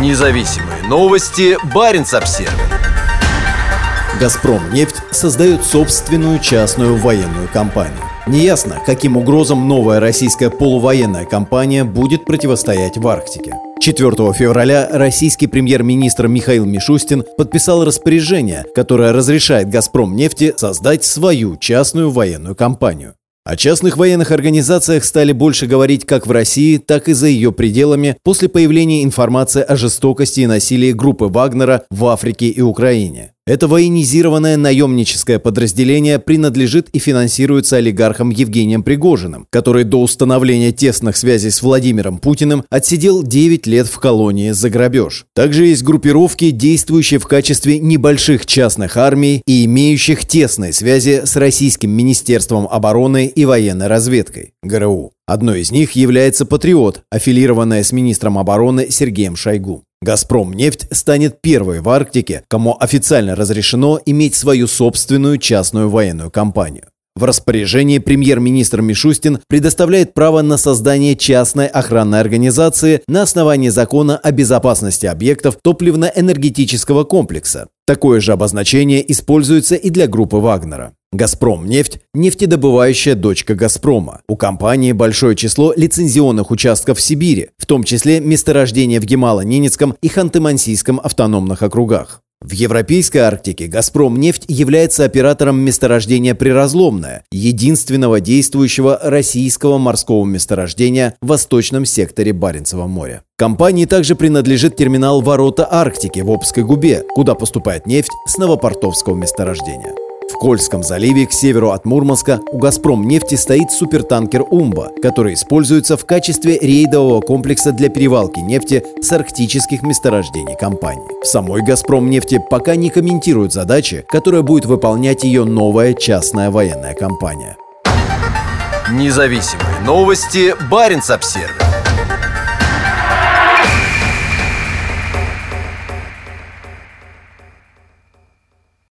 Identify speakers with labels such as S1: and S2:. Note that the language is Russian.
S1: Независимые новости. Барин обсерва
S2: «Газпром» нефть создает собственную частную военную компанию. Неясно, каким угрозам новая российская полувоенная компания будет противостоять в Арктике. 4 февраля российский премьер-министр Михаил Мишустин подписал распоряжение, которое разрешает «Газпром» нефти создать свою частную военную компанию. О частных военных организациях стали больше говорить как в России, так и за ее пределами после появления информации о жестокости и насилии группы Вагнера в Африке и Украине. Это военизированное наемническое подразделение принадлежит и финансируется олигархом Евгением Пригожиным, который до установления тесных связей с Владимиром Путиным отсидел 9 лет в колонии за грабеж. Также есть группировки, действующие в качестве небольших частных армий и имеющих тесные связи с Российским Министерством обороны и военной разведкой – ГРУ. Одной из них является «Патриот», аффилированная с министром обороны Сергеем Шойгу. «Газпром» нефть станет первой в Арктике, кому официально разрешено иметь свою собственную частную военную компанию. В распоряжении премьер-министр Мишустин предоставляет право на создание частной охранной организации на основании закона о безопасности объектов топливно-энергетического комплекса. Такое же обозначение используется и для группы Вагнера. «Газпром» нефть – нефтедобывающая дочка «Газпрома». У компании большое число лицензионных участков в Сибири, в том числе месторождения в Гемало-Ненецком и Ханты-Мансийском автономных округах. В Европейской Арктике «Газпром» нефть является оператором месторождения «Приразломное», единственного действующего российского морского месторождения в восточном секторе Баренцева моря. Компании также принадлежит терминал «Ворота Арктики» в Обской губе, куда поступает нефть с новопортовского месторождения. В Кольском заливе к северу от Мурманска у «Газпром» нефти стоит супертанкер «Умба», который используется в качестве рейдового комплекса для перевалки нефти с арктических месторождений компании. В самой «Газпром» нефти пока не комментируют задачи, которые будет выполнять ее новая частная военная компания.
S1: Независимые новости. Барин обсервис